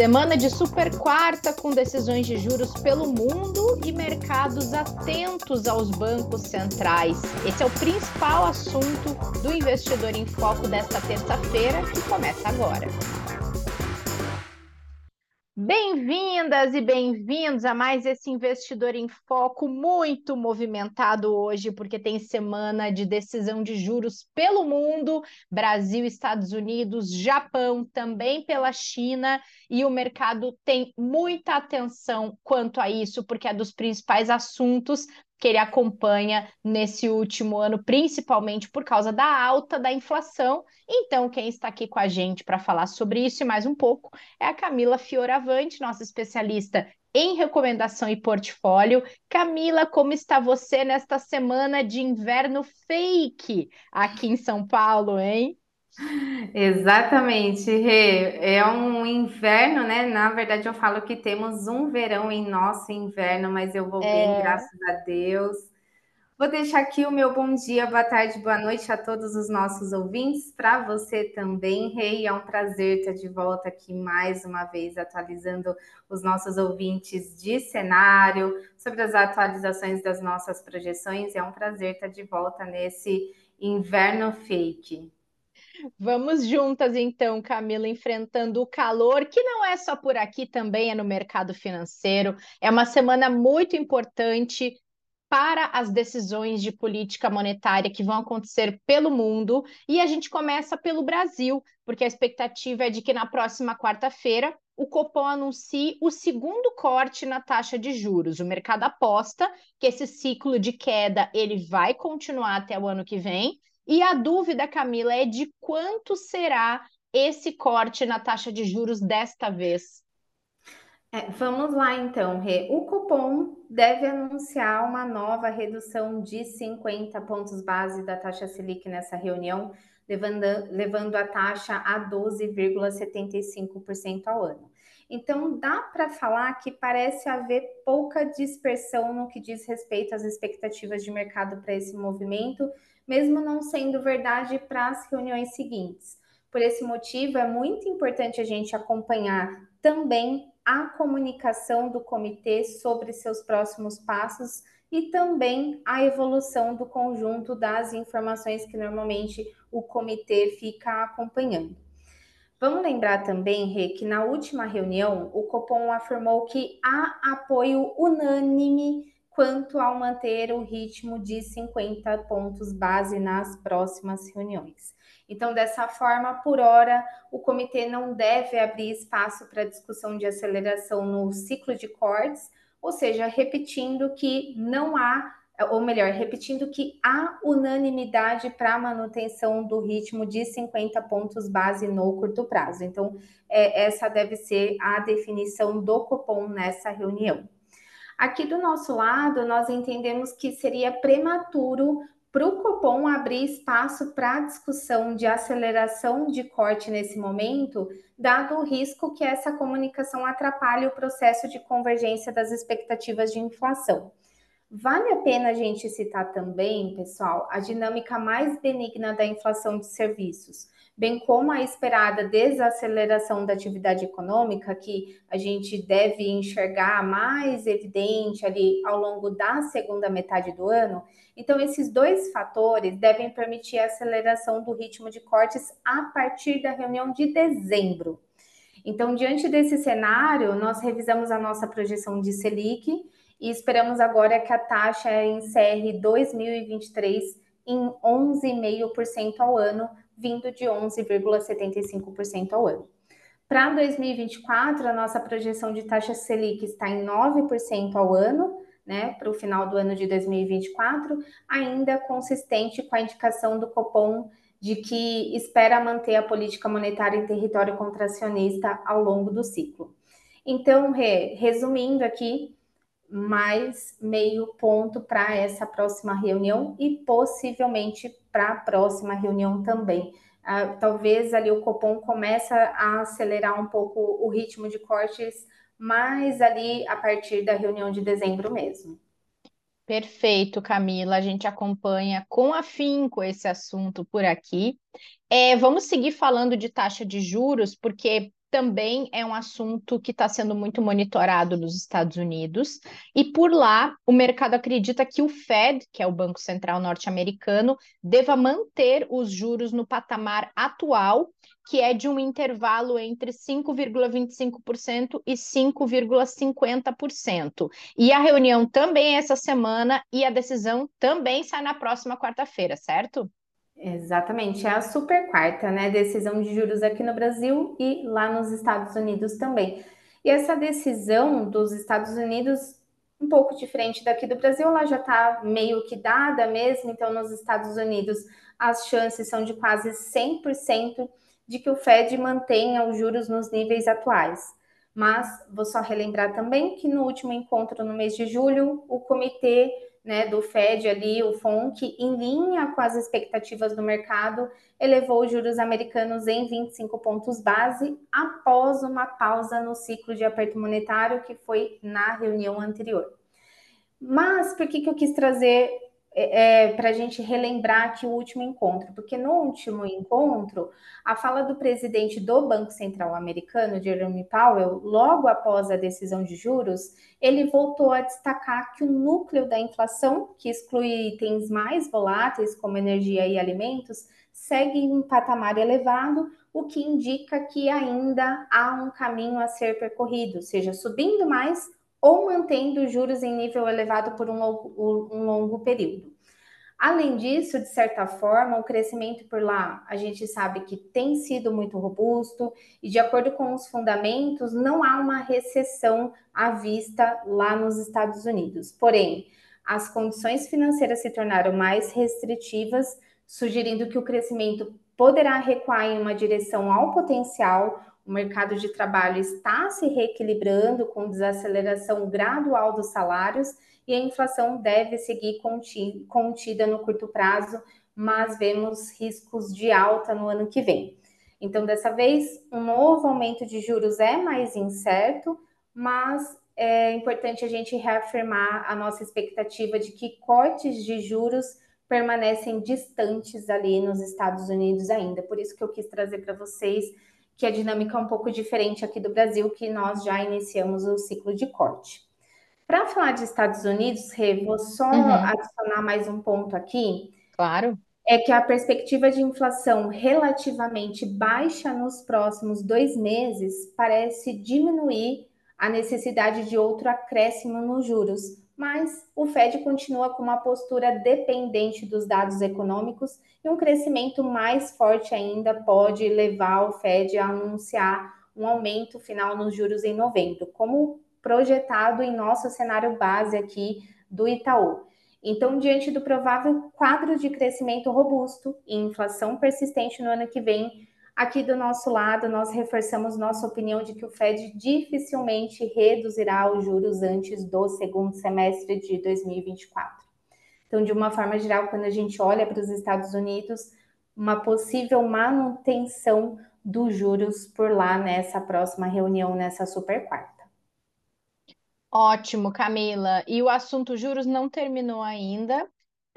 Semana de super quarta com decisões de juros pelo mundo e mercados atentos aos bancos centrais. Esse é o principal assunto do Investidor em Foco desta terça-feira, que começa agora. Bem-vindas e bem-vindos a mais esse Investidor em Foco muito movimentado hoje, porque tem semana de decisão de juros pelo mundo, Brasil, Estados Unidos, Japão, também pela China, e o mercado tem muita atenção quanto a isso, porque é dos principais assuntos que ele acompanha nesse último ano, principalmente por causa da alta da inflação. Então, quem está aqui com a gente para falar sobre isso e mais um pouco é a Camila Fioravante, nossa especialista em recomendação e portfólio. Camila, como está você nesta semana de inverno fake aqui em São Paulo, hein? Exatamente, Rê. É um inverno, né? Na verdade, eu falo que temos um verão em nosso inverno, mas eu vou bem, É, graças a Deus. Vou deixar aqui o meu bom dia, boa tarde, boa noite a todos os nossos ouvintes, para você também, Rei. É um prazer estar de volta aqui mais uma vez, atualizando os nossos ouvintes de cenário, sobre as atualizações das nossas projeções. É um prazer estar de volta nesse inverno fake. Vamos juntas então, Camila, enfrentando o calor, que não é só por aqui, também é no mercado financeiro. É uma semana muito importante para as decisões de política monetária que vão acontecer pelo mundo. E a gente começa pelo Brasil, porque a expectativa é de que na próxima quarta-feira o Copom anuncie o segundo corte na taxa de juros. O mercado aposta que esse ciclo de queda ele vai continuar até o ano que vem. E a dúvida, Camila, é de quanto será esse corte na taxa de juros desta vez? É, vamos lá então, Rê. O Copom deve anunciar uma nova redução de 50 pontos base da taxa Selic nessa reunião, levando, levando a taxa a 12,75% ao ano. Então, dá para falar que parece haver pouca dispersão no que diz respeito às expectativas de mercado para esse movimento, mesmo não sendo verdade para as reuniões seguintes. Por esse motivo, é muito importante a gente acompanhar também a comunicação do comitê sobre seus próximos passos e também a evolução do conjunto das informações que normalmente o comitê fica acompanhando. Vamos lembrar também, Rê, que na última reunião o Copom afirmou que há apoio unânime quanto ao manter o ritmo de 50 pontos base nas próximas reuniões. Então, dessa forma, por hora, o comitê não deve abrir espaço para discussão de aceleração no ciclo de cortes, ou seja, repetindo que não há, ou melhor, repetindo que há unanimidade para manutenção do ritmo de 50 pontos base no curto prazo. Então, é, essa deve ser a definição do Copom nessa reunião. Aqui do nosso lado, nós entendemos que seria prematuro para o Copom abrir espaço para discussão de aceleração de corte nesse momento, dado o risco que essa comunicação atrapalhe o processo de convergência das expectativas de inflação. Vale a pena a gente citar também, pessoal, a dinâmica mais benigna da inflação de serviços bem como a esperada desaceleração da atividade econômica, que a gente deve enxergar mais evidente ali ao longo da segunda metade do ano. Então, esses dois fatores devem permitir a aceleração do ritmo de cortes a partir da reunião de dezembro. Então, diante desse cenário, nós revisamos a nossa projeção de Selic e esperamos agora que a taxa encerre 2023 em 11,5% ao ano, vindo de 11,75% ao ano. Para 2024, a nossa projeção de taxa Selic está em 9% ao ano, né, para o final do ano de 2024, ainda consistente com a indicação do Copom de que espera manter a política monetária em território contracionista ao longo do ciclo. Então, re, resumindo aqui, mais meio ponto para essa próxima reunião e possivelmente para a próxima reunião também. Uh, talvez ali o Copom começa a acelerar um pouco o ritmo de cortes, mais ali a partir da reunião de dezembro mesmo. Perfeito, Camila. A gente acompanha com afinco esse assunto por aqui. É, vamos seguir falando de taxa de juros, porque também é um assunto que está sendo muito monitorado nos Estados Unidos, e por lá o mercado acredita que o Fed, que é o Banco Central norte-americano, deva manter os juros no patamar atual, que é de um intervalo entre 5,25% e 5,50%. E a reunião também é essa semana e a decisão também sai na próxima quarta-feira, certo? Exatamente, é a super quarta, né? Decisão de juros aqui no Brasil e lá nos Estados Unidos também. E essa decisão dos Estados Unidos, um pouco diferente daqui do Brasil, ela já está meio que dada mesmo. Então, nos Estados Unidos, as chances são de quase 100% de que o Fed mantenha os juros nos níveis atuais. Mas vou só relembrar também que no último encontro no mês de julho, o comitê né, do Fed ali, o FONC, em linha com as expectativas do mercado, elevou os juros americanos em 25 pontos base após uma pausa no ciclo de aperto monetário que foi na reunião anterior. Mas por que, que eu quis trazer é, é para a gente relembrar aqui o último encontro, porque no último encontro, a fala do presidente do Banco Central americano, Jerome Powell, logo após a decisão de juros, ele voltou a destacar que o núcleo da inflação, que exclui itens mais voláteis, como energia e alimentos, segue em um patamar elevado, o que indica que ainda há um caminho a ser percorrido, seja subindo mais ou mantendo juros em nível elevado por um longo, um longo período. Além disso, de certa forma, o crescimento por lá, a gente sabe que tem sido muito robusto e, de acordo com os fundamentos, não há uma recessão à vista lá nos Estados Unidos. Porém, as condições financeiras se tornaram mais restritivas, sugerindo que o crescimento poderá recuar em uma direção ao potencial, o mercado de trabalho está se reequilibrando com desaceleração gradual dos salários e a inflação deve seguir contida no curto prazo, mas vemos riscos de alta no ano que vem. Então, dessa vez, um novo aumento de juros é mais incerto, mas é importante a gente reafirmar a nossa expectativa de que cortes de juros permanecem distantes ali nos Estados Unidos ainda. Por isso que eu quis trazer para vocês que a dinâmica é um pouco diferente aqui do Brasil, que nós já iniciamos o ciclo de corte. Para falar de Estados Unidos, Rê, vou só uhum. adicionar mais um ponto aqui. Claro. É que a perspectiva de inflação relativamente baixa nos próximos dois meses parece diminuir a necessidade de outro acréscimo nos juros, mas o Fed continua com uma postura dependente dos dados econômicos e um crescimento mais forte ainda pode levar o Fed a anunciar um aumento final nos juros em novembro, como projetado em nosso cenário base aqui do Itaú. Então, diante do provável quadro de crescimento robusto e inflação persistente no ano que vem, Aqui do nosso lado, nós reforçamos nossa opinião de que o Fed dificilmente reduzirá os juros antes do segundo semestre de 2024. Então, de uma forma geral, quando a gente olha para os Estados Unidos, uma possível manutenção dos juros por lá nessa próxima reunião, nessa super quarta. Ótimo, Camila. E o assunto juros não terminou ainda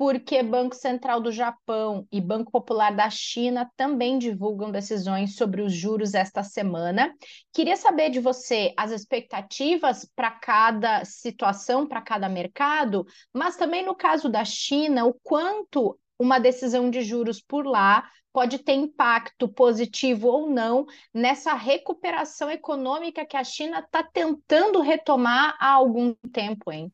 porque Banco Central do Japão e Banco Popular da China também divulgam decisões sobre os juros esta semana. Queria saber de você as expectativas para cada situação, para cada mercado, mas também no caso da China, o quanto uma decisão de juros por lá pode ter impacto positivo ou não nessa recuperação econômica que a China está tentando retomar há algum tempo, hein?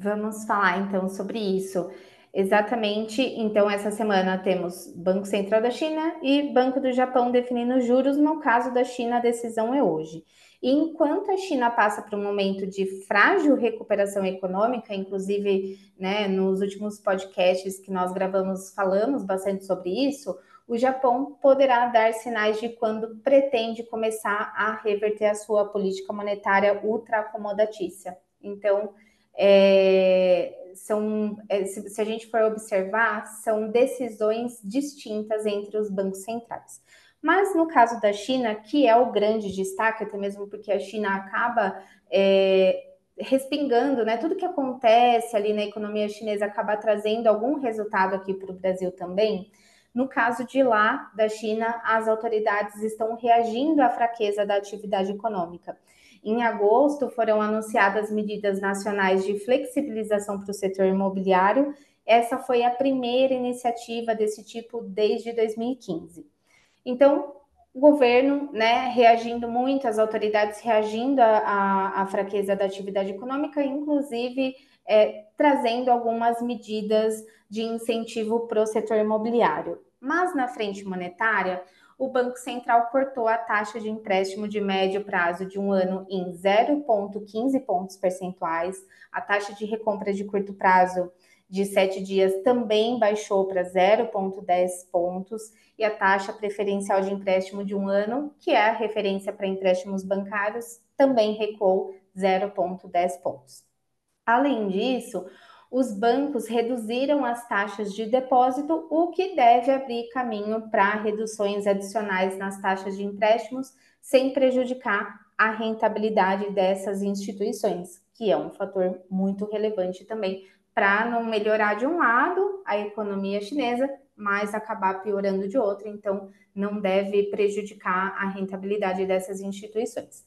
Vamos falar então sobre isso. Exatamente. Então, essa semana temos Banco Central da China e Banco do Japão definindo juros. No caso da China, a decisão é hoje. E enquanto a China passa por um momento de frágil recuperação econômica, inclusive né, nos últimos podcasts que nós gravamos, falamos bastante sobre isso, o Japão poderá dar sinais de quando pretende começar a reverter a sua política monetária ultra acomodatícia. Então, é, são, é, se, a gente for observar, são decisões distintas entre os bancos centrais. Mas no caso da China, que é o grande destaque, até mesmo porque a China acaba é, respingando, né? Tudo que acontece ali na economia chinesa acaba trazendo algum resultado aqui para o Brasil também. No caso de lá, da China, as autoridades estão reagindo à fraqueza da atividade econômica. Em agosto, foram anunciadas medidas nacionais de flexibilização para o setor imobiliário. Essa foi a primeira iniciativa desse tipo desde 2015. Então, o governo, né, reagindo muito, as autoridades reagindo à, fraqueza da atividade econômica, inclusive é, trazendo algumas medidas de incentivo para o setor imobiliário. Mas na frente monetária, o Banco Central cortou a taxa de empréstimo de médio prazo de um ano em 0,15 pontos percentuais, a taxa de recompra de curto prazo de sete dias também baixou para 0,10 pontos e a taxa preferencial de empréstimo de um ano, que é a referência para empréstimos bancários, também recuou 0,10 pontos. Além disso, os bancos reduziram as taxas de depósito, o que deve abrir caminho para reduções adicionais nas taxas de empréstimos, sem prejudicar a rentabilidade dessas instituições, que é um fator muito relevante também para não melhorar de um lado a economia chinesa, mas acabar piorando de outro, então não deve prejudicar a rentabilidade dessas instituições.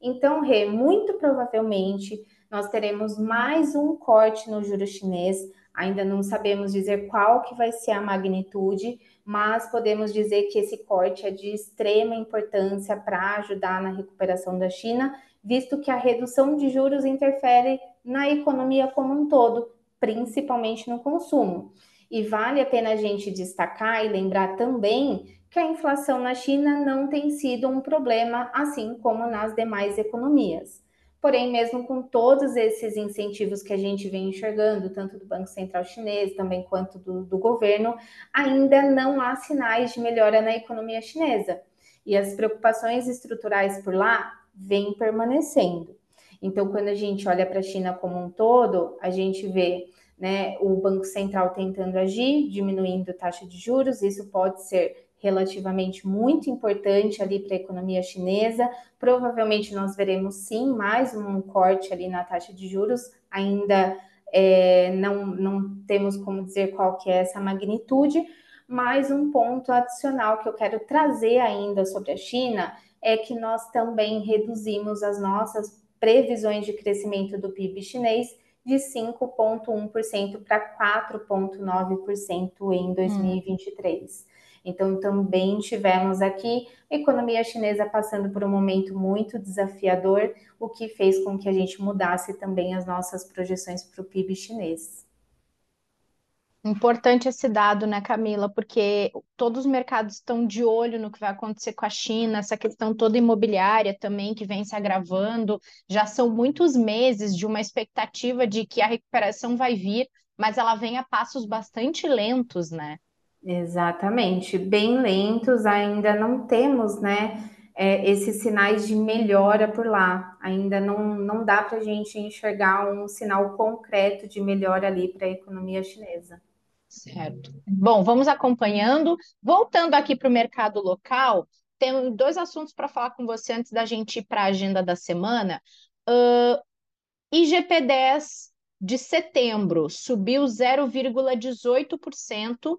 Então, Rê, muito provavelmente nós teremos mais um corte no juro chinês. Ainda não sabemos dizer qual que vai ser a magnitude, mas podemos dizer que esse corte é de extrema importância para ajudar na recuperação da China, visto que a redução de juros interfere na economia como um todo, principalmente no consumo. E vale a pena a gente destacar e lembrar também que a inflação na China não tem sido um problema, assim como nas demais economias. Porém, mesmo com todos esses incentivos que a gente vem enxergando, tanto do Banco Central Chinês também quanto do, do governo, ainda não há sinais de melhora na economia chinesa. E as preocupações estruturais por lá vêm permanecendo. Então, quando a gente olha para a China como um todo, a gente vê né, o Banco Central tentando agir, diminuindo a taxa de juros, isso pode ser relativamente muito importante ali para a economia chinesa. Provavelmente nós veremos sim mais um corte ali na taxa de juros, ainda é, não, não temos como dizer qual que é essa magnitude, mas um ponto adicional que eu quero trazer ainda sobre a China é que nós também reduzimos as nossas previsões de crescimento do PIB chinês de 5,1% para 4,9% em 2023. Hum. Então, também tivemos aqui a economia chinesa passando por um momento muito desafiador, o que fez com que a gente mudasse também as nossas projeções para o PIB chinês. Importante esse dado, né, Camila? Porque todos os mercados estão de olho no que vai acontecer com a China, essa questão toda imobiliária também que vem se agravando. Já são muitos meses de uma expectativa de que a recuperação vai vir, mas ela vem a passos bastante lentos, né? Exatamente, bem lentos, ainda não temos, né, é, esses sinais de melhora por lá. Ainda não, não dá para a gente enxergar um sinal concreto de melhora ali para a economia chinesa. Certo. Bom, vamos acompanhando. Voltando aqui para o mercado local, tem dois assuntos para falar com você antes da gente ir para a agenda da semana. Uh, IGP-10 de setembro subiu 0,18%.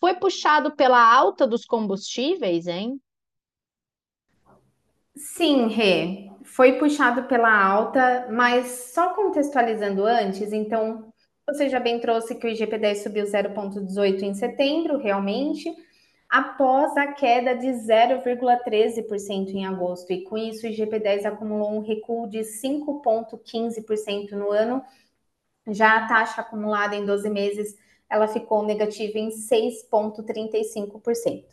Foi puxado pela alta dos combustíveis, hein? Sim, Rê, foi puxado pela alta, mas só contextualizando antes, então você já bem trouxe que o IGP-10 subiu 0,18 em setembro, realmente, após a queda de 0,13% em agosto. E com isso, o IGP-10 acumulou um recuo de 5,15% no ano. Já a taxa acumulada em 12 meses, ela ficou negativa em 6,35%.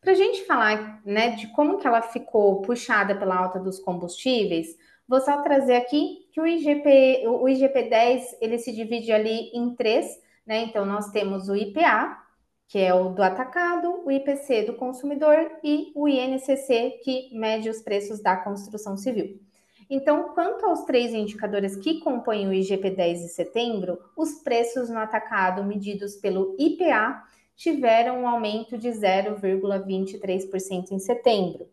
Para a gente falar né, de como que ela ficou puxada pela alta dos combustíveis, Vou só trazer aqui que o IGP, o IGP-10 ele se divide ali em três, né? Então nós temos o IPA, que é o do atacado, o IPC do consumidor e o INCC, que mede os preços da construção civil. Então, quanto aos três indicadores que compõem o IGP-10 de setembro, os preços no atacado medidos pelo IPA tiveram um aumento de 0,23% em setembro.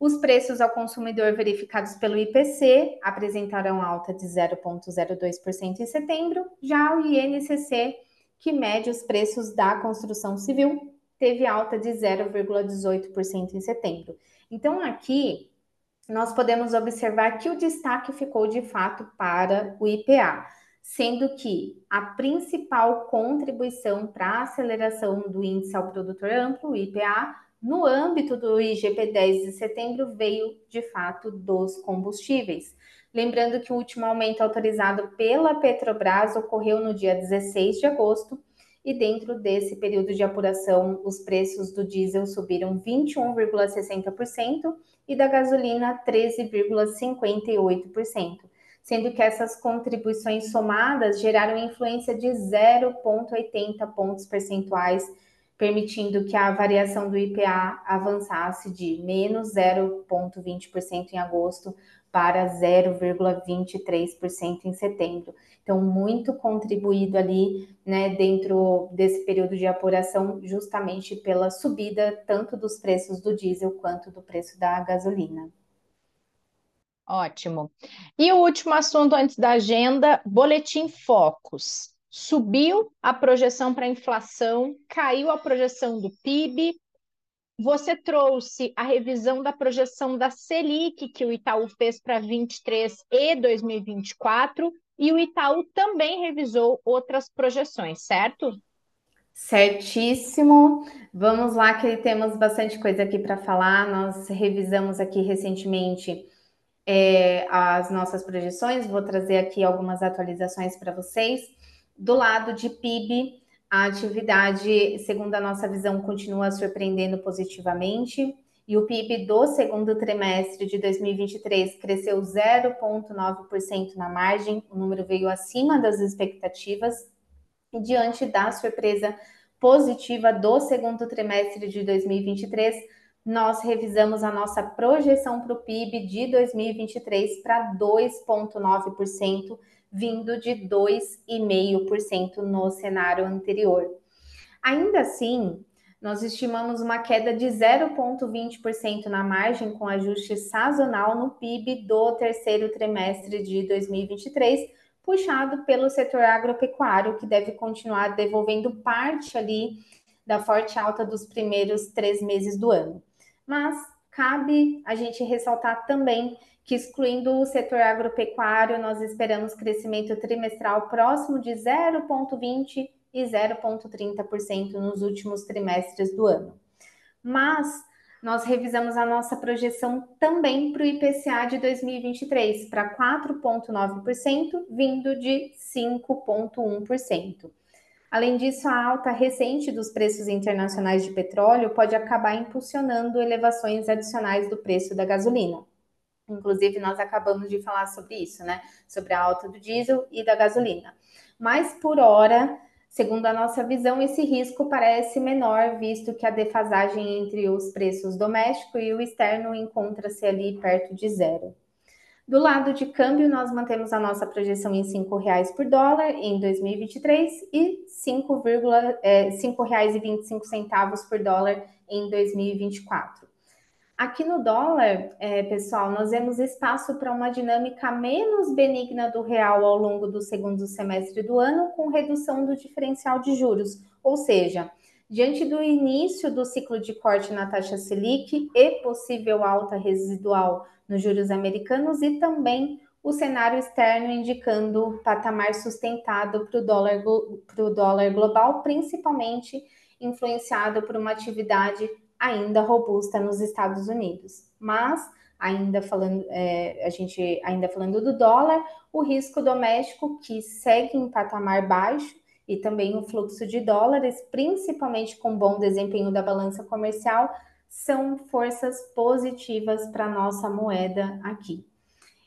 Os preços ao consumidor verificados pelo IPC apresentaram alta de 0,02% em setembro, já o INCC, que mede os preços da construção civil, teve alta de 0,18% em setembro. Então, aqui nós podemos observar que o destaque ficou de fato para o IPA, sendo que a principal contribuição para a aceleração do índice ao produtor amplo, o IPA, no âmbito do IGP-10 de setembro, veio de fato dos combustíveis. Lembrando que o último aumento autorizado pela Petrobras ocorreu no dia 16 de agosto e dentro desse período de apuração, os preços do diesel subiram 21,60% e da gasolina 13,58%, sendo que essas contribuições somadas geraram influência de 0,80 pontos percentuais, permitindo que a variação do IPA avançasse de menos 0,20% em agosto para 0,23% em setembro. Então, muito contribuído ali, né, dentro desse período de apuração, justamente pela subida tanto dos preços do diesel quanto do preço da gasolina. Ótimo. E o último assunto antes da agenda: Boletim Focus. Subiu a projeção para inflação, caiu a projeção do PIB, você trouxe a revisão da projeção da Selic que o Itaú fez para 23 e 2024 e o Itaú também revisou outras projeções, certo? Certíssimo. Vamos lá que temos bastante coisa aqui para falar. Nós revisamos aqui recentemente é, as nossas projeções. Vou trazer aqui algumas atualizações para vocês. Do lado de PIB, a atividade, segundo a nossa visão, continua surpreendendo positivamente. E o PIB do segundo trimestre de 2023 cresceu 0,9% na margem, o número veio acima das expectativas. E diante da surpresa positiva do segundo trimestre de 2023, nós revisamos a nossa projeção para o PIB de 2023 para 2,9% vindo de 2,5% no cenário anterior. Ainda assim, nós estimamos uma queda de 0,20% na margem com ajuste sazonal no PIB do terceiro trimestre de 2023, puxado pelo setor agropecuário, que deve continuar devolvendo parte ali da forte alta dos primeiros três meses do ano. Mas cabe a gente ressaltar também que excluindo o setor agropecuário, nós esperamos crescimento trimestral próximo de 0,20% e 0,30% nos últimos trimestres do ano. Mas nós revisamos a nossa projeção também para o IPCA de 2023, para 4,9%, vindo de 5,1%. Além disso, a alta recente dos preços internacionais de petróleo pode acabar impulsionando elevações adicionais do preço da gasolina. Inclusive, nós acabamos de falar sobre isso, né? Sobre a alta do diesel e da gasolina. Mas, por hora, segundo a nossa visão, esse risco parece menor, visto que a defasagem entre os preços doméstico e o externo encontra-se ali perto de zero. Do lado de câmbio, nós mantemos a nossa projeção em R$ 5,00 por dólar em 2023 e R$ 5,25 é, por dólar em 2024. Aqui no dólar, é, pessoal, nós vemos espaço para uma dinâmica menos benigna do real ao longo do segundo semestre do ano, com redução do diferencial de juros. Ou seja, diante do início do ciclo de corte na taxa Selic e possível alta residual nos juros americanos e também o cenário externo indicando patamar sustentado para o dólar, dólar global, principalmente influenciado por uma atividade ainda robusta nos Estados Unidos. Mas ainda falando, é, a gente ainda falando do dólar, o risco doméstico que segue em patamar baixo e também o fluxo de dólares, principalmente com bom desempenho da balança comercial, são forças positivas para nossa moeda aqui.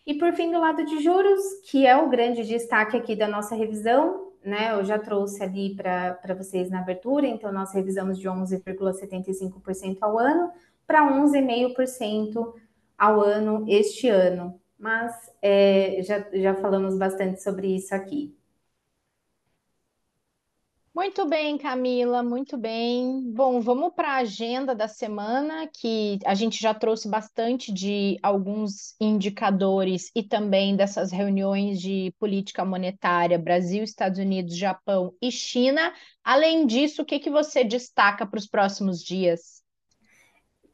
E por fim, do lado de juros, que é o grande destaque aqui da nossa revisão, né? Eu já trouxe ali para vocês na abertura, então nós revisamos de 11,75% ao ano para 11,5% ao ano este ano. Mas é, já, já falamos bastante sobre isso aqui. Muito bem, Camila, muito bem. Bom, vamos para a agenda da semana, que a gente já trouxe bastante de alguns indicadores e também dessas reuniões de política monetária Brasil, Estados Unidos, Japão e China. Além disso, o que, que você destaca para os próximos dias?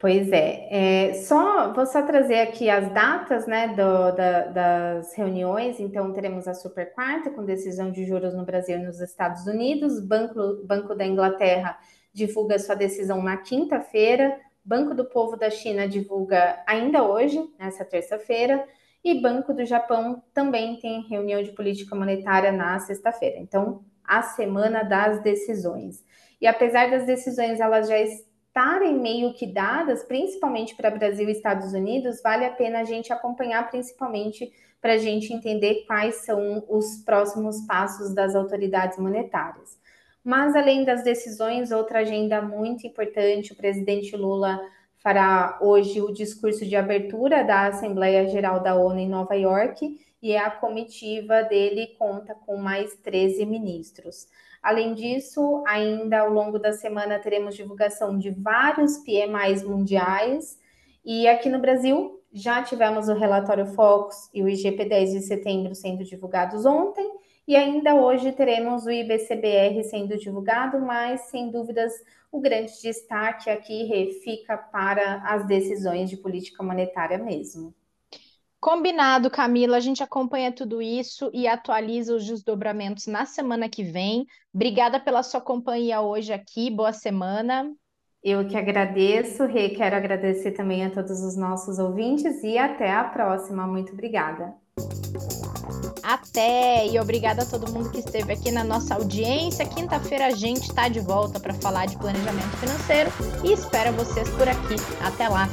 Pois é, é, só vou só trazer aqui as datas né, do, da, das reuniões. Então, teremos a super quarta com decisão de juros no Brasil e nos Estados Unidos. Banco, Banco da Inglaterra divulga sua decisão na quinta-feira. Banco do Povo da China divulga ainda hoje, nessa terça-feira. E Banco do Japão também tem reunião de política monetária na sexta-feira. Então, a semana das decisões. E apesar das decisões elas já estarem meio que dadas, principalmente para Brasil e Estados Unidos, vale a pena a gente acompanhar, principalmente para a gente entender quais são os próximos passos das autoridades monetárias. Mas, além das decisões, outra agenda muito importante: o presidente Lula fará hoje o discurso de abertura da Assembleia Geral da ONU em Nova York e a comitiva dele conta com mais 13 ministros. Além disso, ainda ao longo da semana teremos divulgação de vários PMIs mundiais e aqui no Brasil já tivemos o relatório Focus e o IGP-10 de setembro sendo divulgados ontem e ainda hoje teremos o IBCBR sendo divulgado, mas sem dúvidas o grande destaque aqui fica para as decisões de política monetária mesmo. Combinado, Camila. A gente acompanha tudo isso e atualiza os desdobramentos na semana que vem. Obrigada pela sua companhia hoje aqui. Boa semana. Eu que agradeço, Rê. Quero agradecer também a todos os nossos ouvintes e até a próxima. Muito obrigada. Até! E obrigada a todo mundo que esteve aqui na nossa audiência. Quinta-feira a gente está de volta para falar de planejamento financeiro e espero vocês por aqui. Até lá!